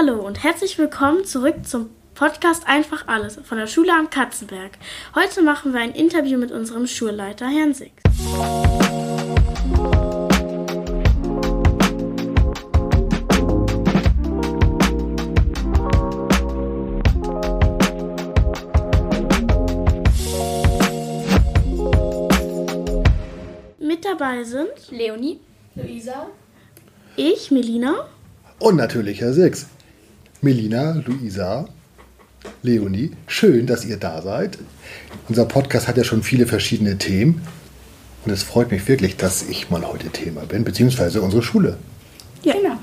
Hallo und herzlich willkommen zurück zum Podcast Einfach Alles von der Schule am Katzenberg. Heute machen wir ein Interview mit unserem Schulleiter Herrn Six. Mit dabei sind Leonie. Luisa. ich, Melina, Und natürlich Herr Six. Melina, Luisa, Leonie, schön, dass ihr da seid. Unser Podcast hat ja schon viele verschiedene Themen. Und es freut mich wirklich, dass ich mal heute Thema bin, beziehungsweise unsere Schule. Ja. Genau.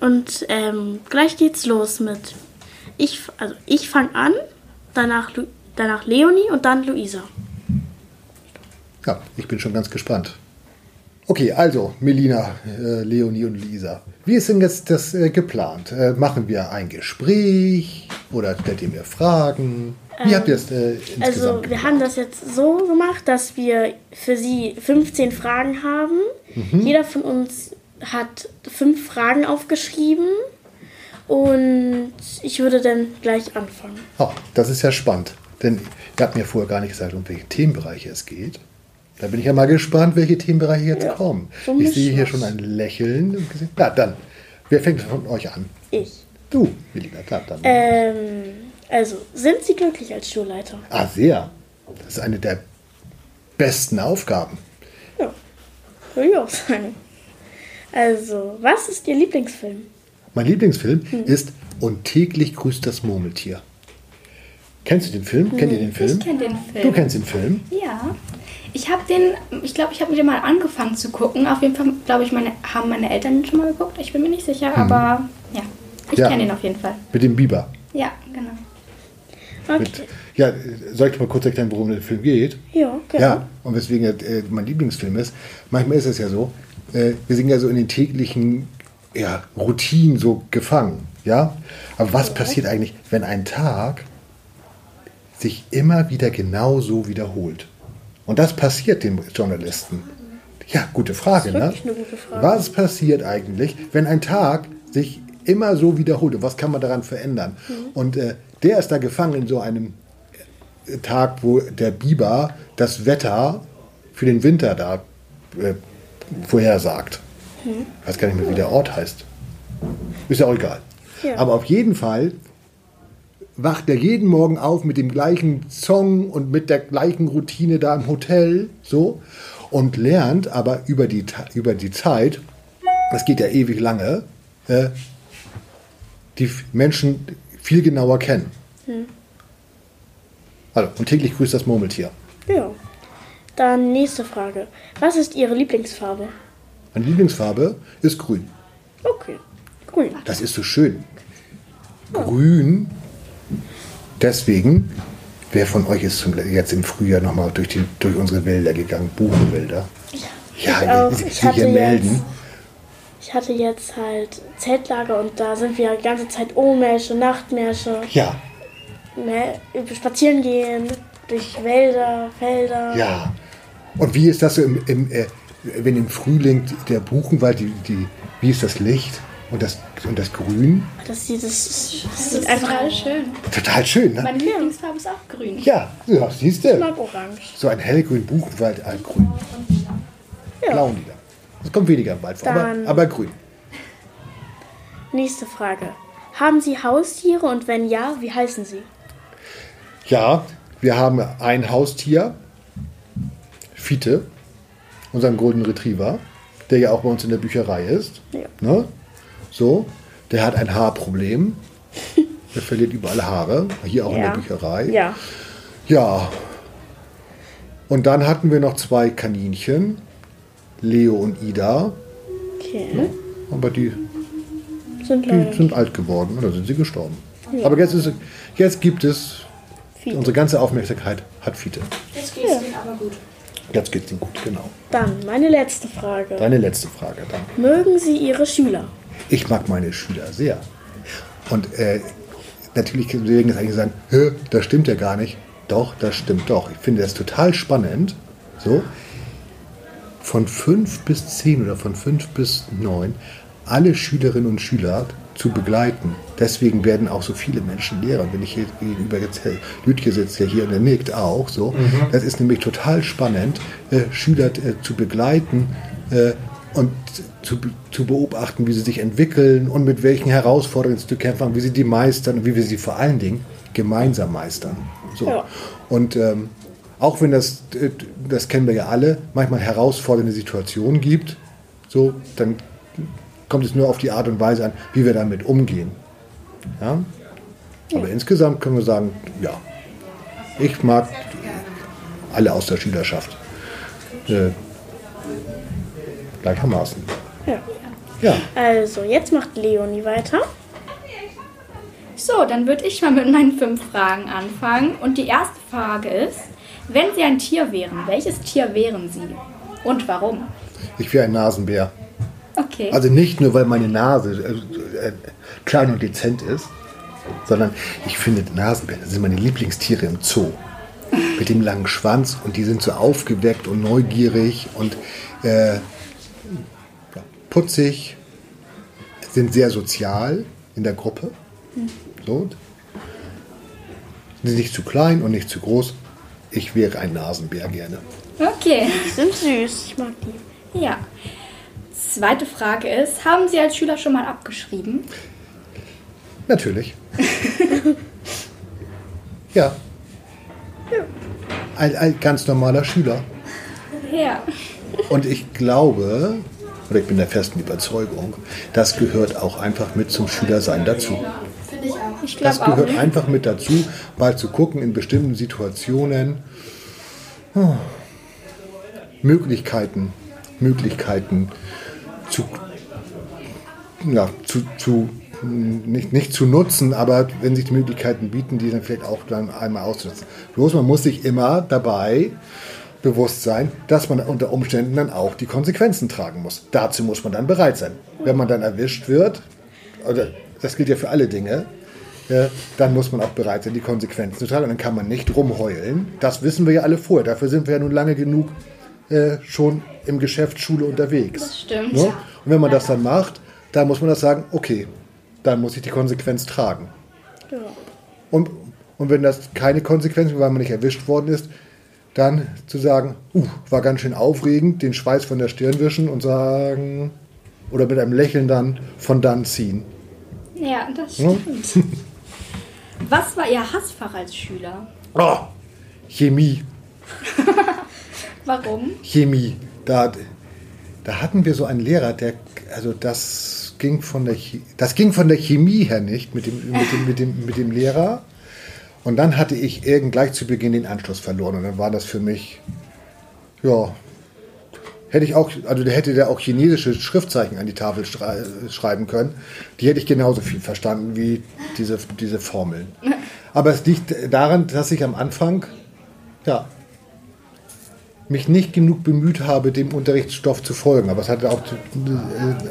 Und ähm, gleich geht's los mit ich, also ich fange an, danach, Lu danach Leonie und dann Luisa. Ja, ich bin schon ganz gespannt. Okay, also Melina, äh, Leonie und Lisa. Wie ist denn jetzt das äh, geplant? Äh, machen wir ein Gespräch oder stellt ihr mir Fragen? Wie habt ihr es äh, insgesamt Also wir geplant? haben das jetzt so gemacht, dass wir für sie 15 Fragen haben. Mhm. Jeder von uns hat fünf Fragen aufgeschrieben. Und ich würde dann gleich anfangen. Oh, das ist ja spannend, denn ihr habt mir vorher gar nicht gesagt, um welche Themenbereiche es geht. Da bin ich ja mal gespannt, welche Themenbereiche jetzt Ja, kommen. so ich sehe hier Mischmasch. schon ein Lächeln. Na dann, wer fängt von euch an? Ich. Du, Melina, klar, dann. Ähm, also, sind Sie glücklich als Schulleiter? Ah, sehr. Das ist eine der besten Aufgaben. Ja, würde ich auch sagen. Also, was ist Ihr Lieblingsfilm? Mein Lieblingsfilm Hm. ist Und täglich grüßt das Murmeltier. Kennst du den Film? Kennt ihr den Film? Ich kenne den Film. Du kennst den Film? Ja. Ich habe den, ich glaube, ich habe mit dem mal angefangen zu gucken. Auf jeden Fall, glaube ich, meine, haben meine Eltern den schon mal geguckt. Ich bin mir nicht sicher, aber ja. Ich Ja. kenne den auf jeden Fall. Mit dem Biber. Ja, genau. Okay. Mit, ja, soll ich mal kurz erklären, worum der Film geht? Ja, genau. Ja, und weswegen er, äh, mein Lieblingsfilm ist. Manchmal ist es ja so, äh, wir sind ja so in den täglichen ja, Routinen so gefangen. Ja? Aber was passiert eigentlich, wenn ein Tag sich immer wieder genauso wiederholt? Und das passiert den Journalisten. Ja, gute Frage, Das ist ne? eine gute Frage. Was passiert eigentlich, wenn ein Tag sich immer so wiederholt? Und was kann man daran verändern? Mhm. Und äh, der ist da gefangen in so einem äh, Tag, wo der Biber das Wetter für den Winter da äh, vorhersagt. Mhm. Ich weiß gar nicht mehr, wie der Ort heißt. Ist ja auch egal. Ja. Aber auf jeden Fall wacht er jeden Morgen auf mit dem gleichen Song und mit der gleichen Routine da im Hotel, so, und lernt aber über die, über die Zeit, das geht ja ewig lange, äh, die Menschen viel genauer kennen. Also, und täglich grüßt das Murmeltier. Ja. Dann nächste Frage. Was ist Ihre Lieblingsfarbe? Meine Lieblingsfarbe ist grün. Okay. Grün. Das ist so schön. Grün. Deswegen, wer von euch ist zum, jetzt im Frühjahr nochmal durch, die, durch unsere Wälder gegangen? Buchenwälder. Ja, Ich auch. sich Ich hatte hier melden. jetzt- Ich hatte jetzt halt Zeltlager und da sind wir die ganze Zeit Ohrmärsche, Nachtmärsche, Ja, ne, spazieren gehen, durch Wälder, Felder. ja. Und wie ist das so im, im äh, wenn im Frühling der Buchenwald, die, die, wie ist das Licht und das, und das Grün? Das sieht, das, das Das sieht ist einfach total schön. Total schön, ne? Meine Lieblingsfarbe ist auch grün. Ja, ja siehst Ich du. mag orange. So ein hellgrün Buchenwald, ein grün. Ja. Blau und lila. Das kommt weniger im Wald vor, aber, aber grün. Nächste Frage. Haben Sie Haustiere und wenn ja, wie heißen sie? Ja, wir haben ein Haustier, Fiete, unseren Golden Retriever, der ja auch bei uns in der Bücherei ist. Ja. Ne? So, der hat ein Haarproblem. Der verliert überall Haare, hier auch in der Bücherei. Ja. Ja. Und dann hatten wir noch zwei Kaninchen, Leo und Ida, Okay. aber die, Sind die sind alt geworden oder sind sie gestorben. Aber jetzt, ist, jetzt gibt es, viele. unsere ganze Aufmerksamkeit hat Fiete. Jetzt geht's Ihnen aber gut. Jetzt geht's Ihnen gut, genau. Dann meine letzte Frage. Deine letzte Frage dann. Mögen Sie Ihre Schüler? Ich mag meine Schüler sehr. Und äh, natürlich können Sie jetzt eigentlich sagen, das stimmt ja gar nicht. Doch, das stimmt doch. Ich finde das total spannend. So, von fünf bis zehn oder von fünf bis neun alle Schülerinnen und Schüler zu begleiten. Deswegen werden auch so viele Menschen Lehrer. Wenn ich hier gegenüber jetzt Herr Lütke sitzt, der hier und der nickt auch so. Das ist nämlich total spannend, äh, Schüler äh, zu begleiten äh, und zu, zu beobachten, wie sie sich entwickeln und mit welchen Herausforderungen sie zu kämpfen haben, wie sie die meistern und wie wir sie vor allen Dingen gemeinsam meistern. So. Ja. Und ähm, auch wenn das, äh, das kennen wir ja alle, manchmal herausfordernde Situationen gibt, so, dann kommt es nur auf die Art und Weise an, wie wir damit umgehen. Ja? Aber insgesamt können wir sagen, ja, ich mag alle aus der Schülerschaft. Äh, gleichermaßen. Ja. Ja, Also, jetzt macht Leonie weiter. So, dann würde ich mal mit meinen fünf Fragen anfangen. Und die erste Frage ist, wenn Sie ein Tier wären, welches Tier wären Sie? Und warum? ich wäre ein Nasenbär. Okay. Also nicht nur, weil meine Nase äh, äh, klein und dezent ist, sondern ich finde Nasenbären, das sind meine Lieblingstiere im Zoo. Mit dem langen Schwanz und die sind so aufgeweckt und neugierig und äh, putzig, sind sehr sozial in der Gruppe. So. Sind nicht zu klein und nicht zu groß. Ich wäre ein Nasenbär gerne. Okay. Die sind süß. Ich mag die. Ja. Zweite Frage ist, haben Sie als Schüler schon mal abgeschrieben? Natürlich. ja. Ein, ein ganz normaler Schüler. Ja. Und ich glaube, oder ich bin der festen Überzeugung, das gehört auch einfach mit zum Schülersein dazu. Das gehört einfach mit dazu, mal zu gucken in bestimmten Situationen. oh, Möglichkeiten, Möglichkeiten zu, ja, zu, zu nicht, nicht zu nutzen, aber wenn sich die Möglichkeiten bieten, die dann vielleicht auch dann einmal auszunutzen. Bloß man muss sich immer dabei bewusst sein, dass man unter Umständen dann auch die Konsequenzen tragen muss. Dazu muss man dann bereit sein. Wenn man dann erwischt wird, oder das gilt ja für alle Dinge, äh, dann muss man auch bereit sein, die Konsequenzen zu tragen. Und dann kann man nicht rumheulen. Das wissen wir ja alle vorher. Dafür sind wir ja nun lange genug äh, schon im Geschäft Schule unterwegs. Das stimmt. Ne? Und wenn man das dann macht, dann muss man das sagen, okay, dann muss ich die Konsequenz tragen. Ja. Und, und wenn das keine Konsequenz, weil man nicht erwischt worden ist, dann zu sagen, uh, war ganz schön aufregend, den Schweiß von der Stirn wischen und sagen, oder mit einem Lächeln dann von dann ziehen. Ja, das stimmt. Was war Ihr Hassfach als Schüler? Oh, Chemie, Warum? Chemie. Da, da hatten wir so einen Lehrer, der, also das ging von der, das ging von der Chemie her nicht mit dem, mit dem, mit dem, mit dem Lehrer. Und dann hatte ich irgend gleich zu Beginn den Anschluss verloren. Und dann war das für mich, ja, hätte ich auch, also hätte der auch chinesische Schriftzeichen an die Tafel schrei schreiben können. Die hätte ich genauso viel verstanden wie diese, diese Formeln. Aber es liegt daran, dass ich am Anfang, ja, mich nicht genug bemüht habe, dem Unterrichtsstoff zu folgen. Aber es hatte auch den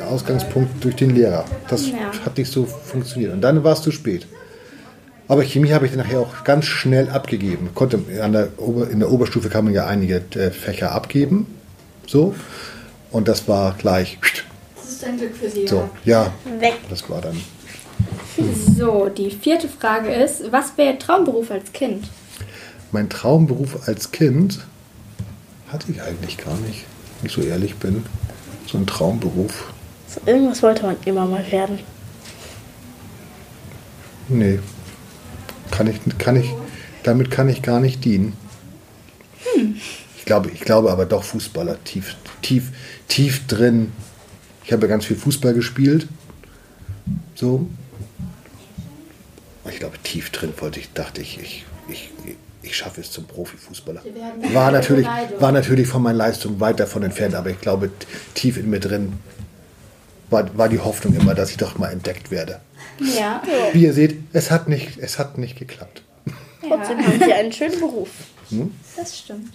Ausgangspunkt durch den Lehrer. Das Ja. hat nicht so funktioniert. Und dann war es zu spät. Aber Chemie habe ich dann nachher auch ganz schnell abgegeben. Konnte an der Ober, in der Oberstufe kann man ja einige äh, Fächer abgeben. So. Und das war gleich. Das ist ein Glück für Sie. So, ja, Weg. das war dann. So, die vierte Frage ist, was wäre Ihr Traumberuf als Kind? Mein Traumberuf als Kind hatte ich eigentlich gar nicht, wenn ich so ehrlich bin. So ein Traumberuf. So, irgendwas wollte man immer mal werden. Nee. Kann ich, kann ich, damit kann ich gar nicht dienen. Ich, glaube, ich glaube aber doch Fußballer, tief, tief, tief drin. Ich habe ja ganz viel Fußball gespielt. So. Ich glaube, tief drin wollte ich, dachte ich, ich, ich, ich schaffe es zum Profifußballer. War natürlich, war natürlich von meinen Leistungen weit davon entfernt, aber ich glaube, tief in mir drin war, war die Hoffnung immer, dass ich doch mal entdeckt werde. Ja. Wie ihr seht, es hat nicht, es hat nicht geklappt. Trotzdem haben sie einen schönen Beruf. Das stimmt.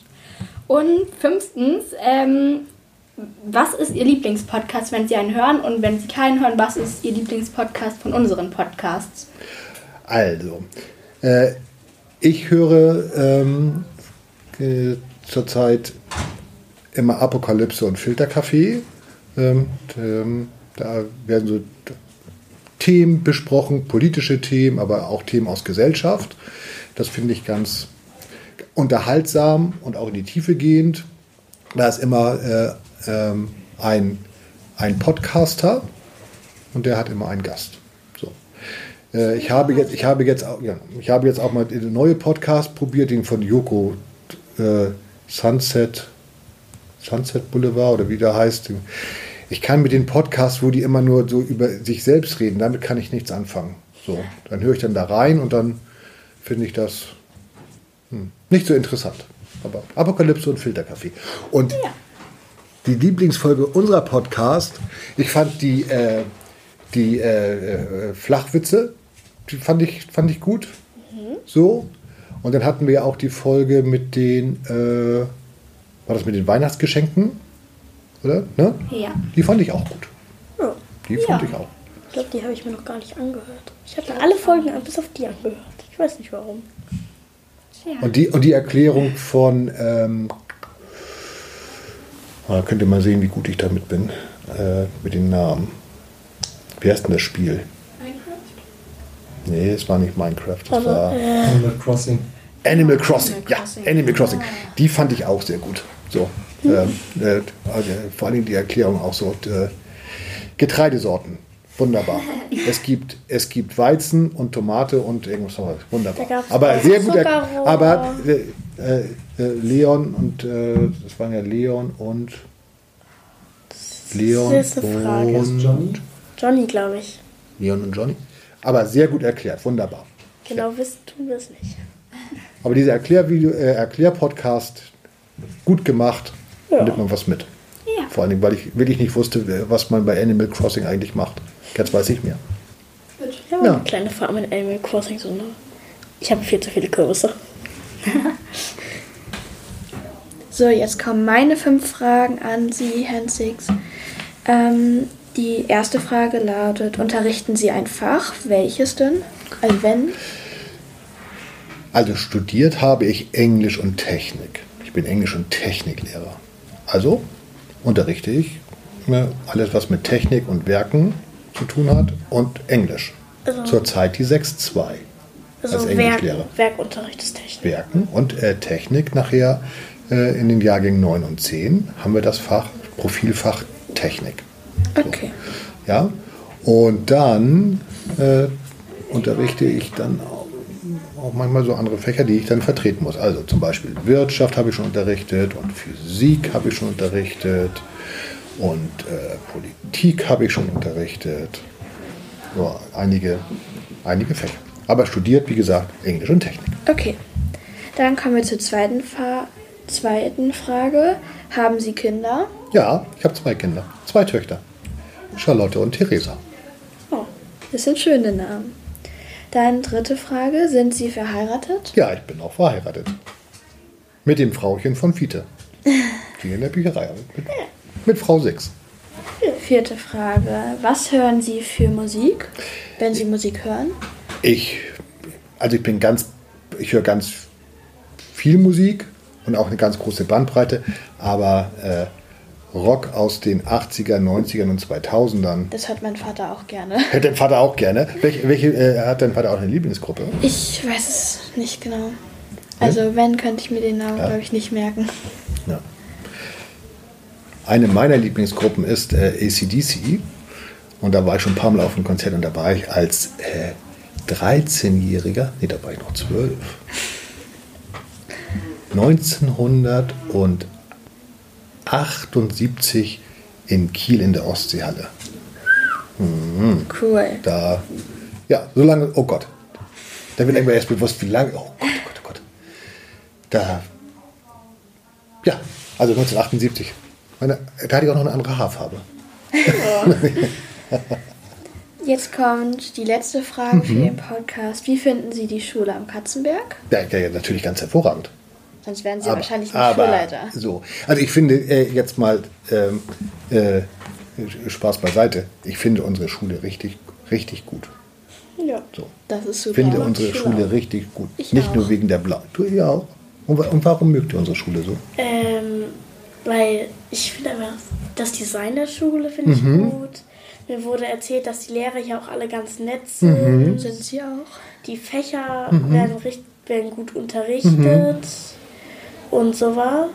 Und fünftens, ähm, was ist Ihr Lieblingspodcast, wenn Sie einen hören? Und wenn Sie keinen hören, was ist Ihr Lieblingspodcast von unseren Podcasts? Also, äh, ich höre ähm, äh, zurzeit immer Apokalypse und Filterkaffee. Ähm, ähm, Da werden so Themen besprochen, politische Themen, aber auch Themen aus Gesellschaft. Das finde ich ganz unterhaltsam und auch in die Tiefe gehend. Da ist immer äh, ähm, ein, ein Podcaster und der hat immer einen Gast. So. Äh, ich, habe jetzt, ich, habe jetzt, auch- ja, ich habe jetzt auch mal den neue Podcast probiert, den von Joko äh, Sunset, Sunset Boulevard oder wie der heißt. Ich kann mit den Podcasts, wo die immer nur so über sich selbst reden, damit kann ich nichts anfangen. So, dann höre ich dann da rein und dann finde ich das hm, nicht so interessant. Aber Apokalypse und Filterkaffee. Und die Lieblingsfolge unserer Podcast, ich fand die, äh, die äh, äh, Flachwitze, die fand ich, fand ich gut. So. Und dann hatten wir ja auch die Folge mit den, äh, war das mit den Weihnachtsgeschenken? Oder? Ne? Ja. Die fand ich auch gut. Ja. Die fand Ja. ich auch. Ich glaube, die habe ich mir noch gar nicht angehört. Ich habe alle Folgen bis auf die angehört. Ich weiß nicht warum. Ja. Und die, und die Erklärung von, ähm, ah, könnt ihr mal sehen, wie gut ich damit bin, äh, mit den Namen. Wie heißt denn das Spiel? Nee, es war nicht Minecraft, es war Animal Crossing. Animal Crossing. Animal Ja, Crossing. Animal Crossing. Die fand ich auch sehr gut. So, äh, also vor allem die Erklärung auch so. Äh, Getreidesorten. Wunderbar. Es gibt, es gibt Weizen und Tomate und irgendwas. anderes. Wunderbar. Aber sehr gut. er-. Aber äh, äh, Leon und äh, das waren ja Leon und Leon Das ist eine Frage. und Johnny? Johnny, glaube ich. Leon und Johnny. Aber sehr gut erklärt. Wunderbar. Genau wissen tun wir es nicht. Aber dieser Erklärvideo, äh, Erklärpodcast, gut gemacht, Ja. da nimmt man was mit. Ja. Vor allem, weil ich wirklich nicht wusste, was man bei Animal Crossing eigentlich macht. Jetzt weiß ich mehr. Ich habe Ja. eine kleine Farm in Animal Crossing. So, ne? Ich habe viel zu viele Kürbisse. So, jetzt kommen meine fünf Fragen an Sie, Herrn Six. Ähm, die erste Frage lautet, unterrichten Sie ein Fach? Welches denn? Also wenn? Also studiert habe ich Englisch und Technik. Ich bin Englisch- und Techniklehrer. Also unterrichte ich alles, was mit Technik und Werken zu tun hat und Englisch. Zurzeit die 6.2 Also als Werk, Englischlehrer. Werkunterricht ist Technik. Werken und äh, Technik nachher äh, in den Jahrgängen 9 und 10 haben wir das Fach, Profilfach Technik. Okay. Ja? Und dann äh, unterrichte ich dann auch, manchmal so andere Fächer, die ich dann vertreten muss. Also zum Beispiel Wirtschaft habe ich schon unterrichtet und Physik habe ich schon unterrichtet und äh, Politik habe ich schon unterrichtet. So, einige, einige Fächer. Aber studiert, wie gesagt, Englisch und Technik. Okay. Dann kommen wir zur zweiten, Fa zweiten Frage. Haben Sie Kinder? Ja, ich habe zwei Kinder, zwei Töchter. Charlotte und Theresa. Oh, das sind schöne Namen. Dann dritte Frage. Sind Sie verheiratet? Ja, ich bin auch verheiratet. Mit dem Frauchen von Fiete. Die in der Bücherei. Mit, mit Frau Six. Vierte Frage. Was hören Sie für Musik, wenn Sie Musik hören? Ich, also ich bin ganz, ich höre ganz viel Musik und auch eine ganz große Bandbreite, aber äh, Rock aus den 80er, 90ern und 2000ern Das hört mein Vater auch gerne. hört dein Vater auch gerne. Welche, welche äh, hat dein Vater auch eine Lieblingsgruppe? Ich weiß es nicht genau. Also wenn, könnte ich mir den Namen, Ja. glaube ich, nicht merken. Ja. Eine meiner Lieblingsgruppen ist äh, ACDC. Und da war ich schon ein paar Mal auf einem Konzert und da war ich als äh, 13-Jähriger, nee, da war ich noch 12, 1978 in Kiel in der Ostseehalle. Cool. Da, ja, so lange, oh Gott. Da wird irgendwann erst bewusst, wie lange, oh Gott, oh Gott, oh Gott. Da, ja, also 1978. Meine, da hatte ich auch noch eine andere Haarfarbe. Jetzt kommt die letzte Frage für den Podcast. Wie finden Sie die Schule am Katzenberg? Ja, ja natürlich ganz hervorragend. Sonst wären Sie Aber- wahrscheinlich nicht aber Schulleiter. So, also ich finde äh, jetzt mal ähm, äh, Spaß beiseite. Ich finde unsere Schule richtig, richtig gut. Ja. So. Das ist Ich super. finde unsere ich Schule auch. richtig gut. Ich Nicht auch. nur wegen der Blau. Du ja auch. Und, und warum mögt ihr unsere Schule so? Ähm, weil ich finde einfach, das Design der Schule finde ich Mhm. gut. Mir wurde erzählt, dass die Lehrer hier auch alle ganz nett sind. Sind sie auch? Die Fächer werden, richt- werden gut unterrichtet und sowas.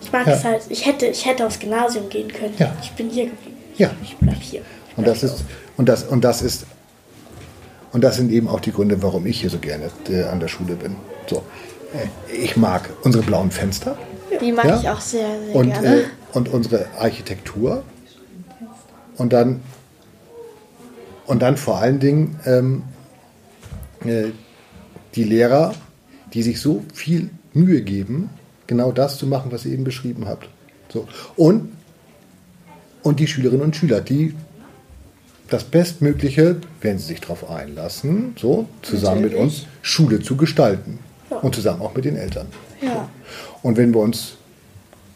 Ich mag Ja. es halt. Ich hätte, ich hätte aufs Gymnasium gehen können. Ja. Ich bin hier geblieben. Ja. Ich bleib hier. Ich Und bleib das hier ist und das und das ist und das sind eben auch die Gründe, warum ich hier so gerne äh, an der Schule bin. So, äh, ich mag unsere blauen Fenster Die mag Ja. ich auch sehr, sehr und gerne. äh, und unsere Architektur und dann und dann vor allen Dingen ähm, äh, die Lehrer, die sich so viel Mühe geben, genau das zu machen, was ihr eben beschrieben habt. So. Und, und die Schülerinnen und Schüler, die das Bestmögliche, wenn sie sich darauf einlassen, so zusammen mit uns Schule zu gestalten. Und zusammen auch mit den Eltern. Ja. Und wenn wir uns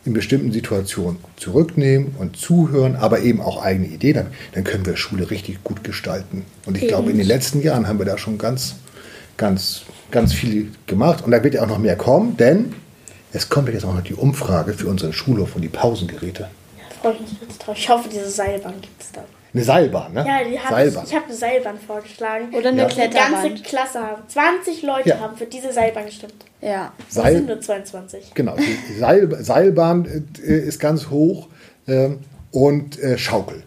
in bestimmten Situationen zurücknehmen und zuhören, aber eben auch eigene Ideen, dann, dann können wir Schule richtig gut gestalten. Und ich glaube, in den letzten Jahren haben wir da schon ganz, ganz, ganz viel gemacht. Und da wird ja auch noch mehr kommen, denn es kommt ja jetzt auch noch die Umfrage für unseren Schulhof und die Pausengeräte. Da freue ich mich jetzt drauf. Ich hoffe, diese Seilbahn gibt es da. Eine Seilbahn, ne? Ja, die hab ich, Seilbahn. ich habe eine Seilbahn vorgeschlagen. Oder eine Ja. Die ganze Kletterbahn. Klasse haben. 20 Leute Ja. haben für diese Seilbahn gestimmt. Ja. Seil- sind nur 22. Genau, die Seil, Seilbahn äh, ist ganz hoch ähm, und äh, Schaukel.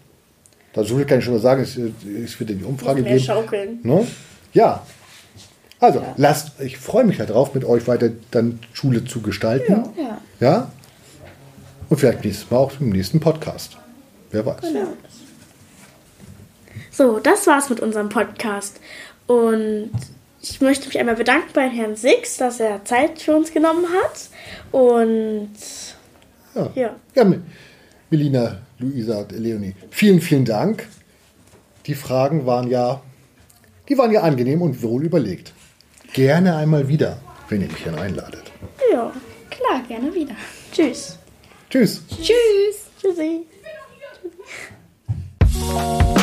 Dazu kann ich schon mal sagen, es, äh, es wird in die Umfrage Noch mehr geben. schaukeln. Ne? Ja. Also, lasst, ich freue mich darauf, mit euch weiter dann Schule zu gestalten. Ja. Ja? Und vielleicht nächstes Mal auch im nächsten Podcast. Wer weiß. So, das war's mit unserem Podcast. Und ich möchte mich einmal bedanken bei Herrn Six, dass er Zeit für uns genommen hat. Und Ja. ja, Ja, Me- Melina, Luisa und Leonie, vielen, vielen Dank. Die Fragen waren ja, die waren ja angenehm und wohl überlegt gerne einmal wieder, wenn ihr mich dann einladet. Ja, klar, gerne wieder. Tschüss. Tschüss. Tschüss. Tschüssi. Tschüssi.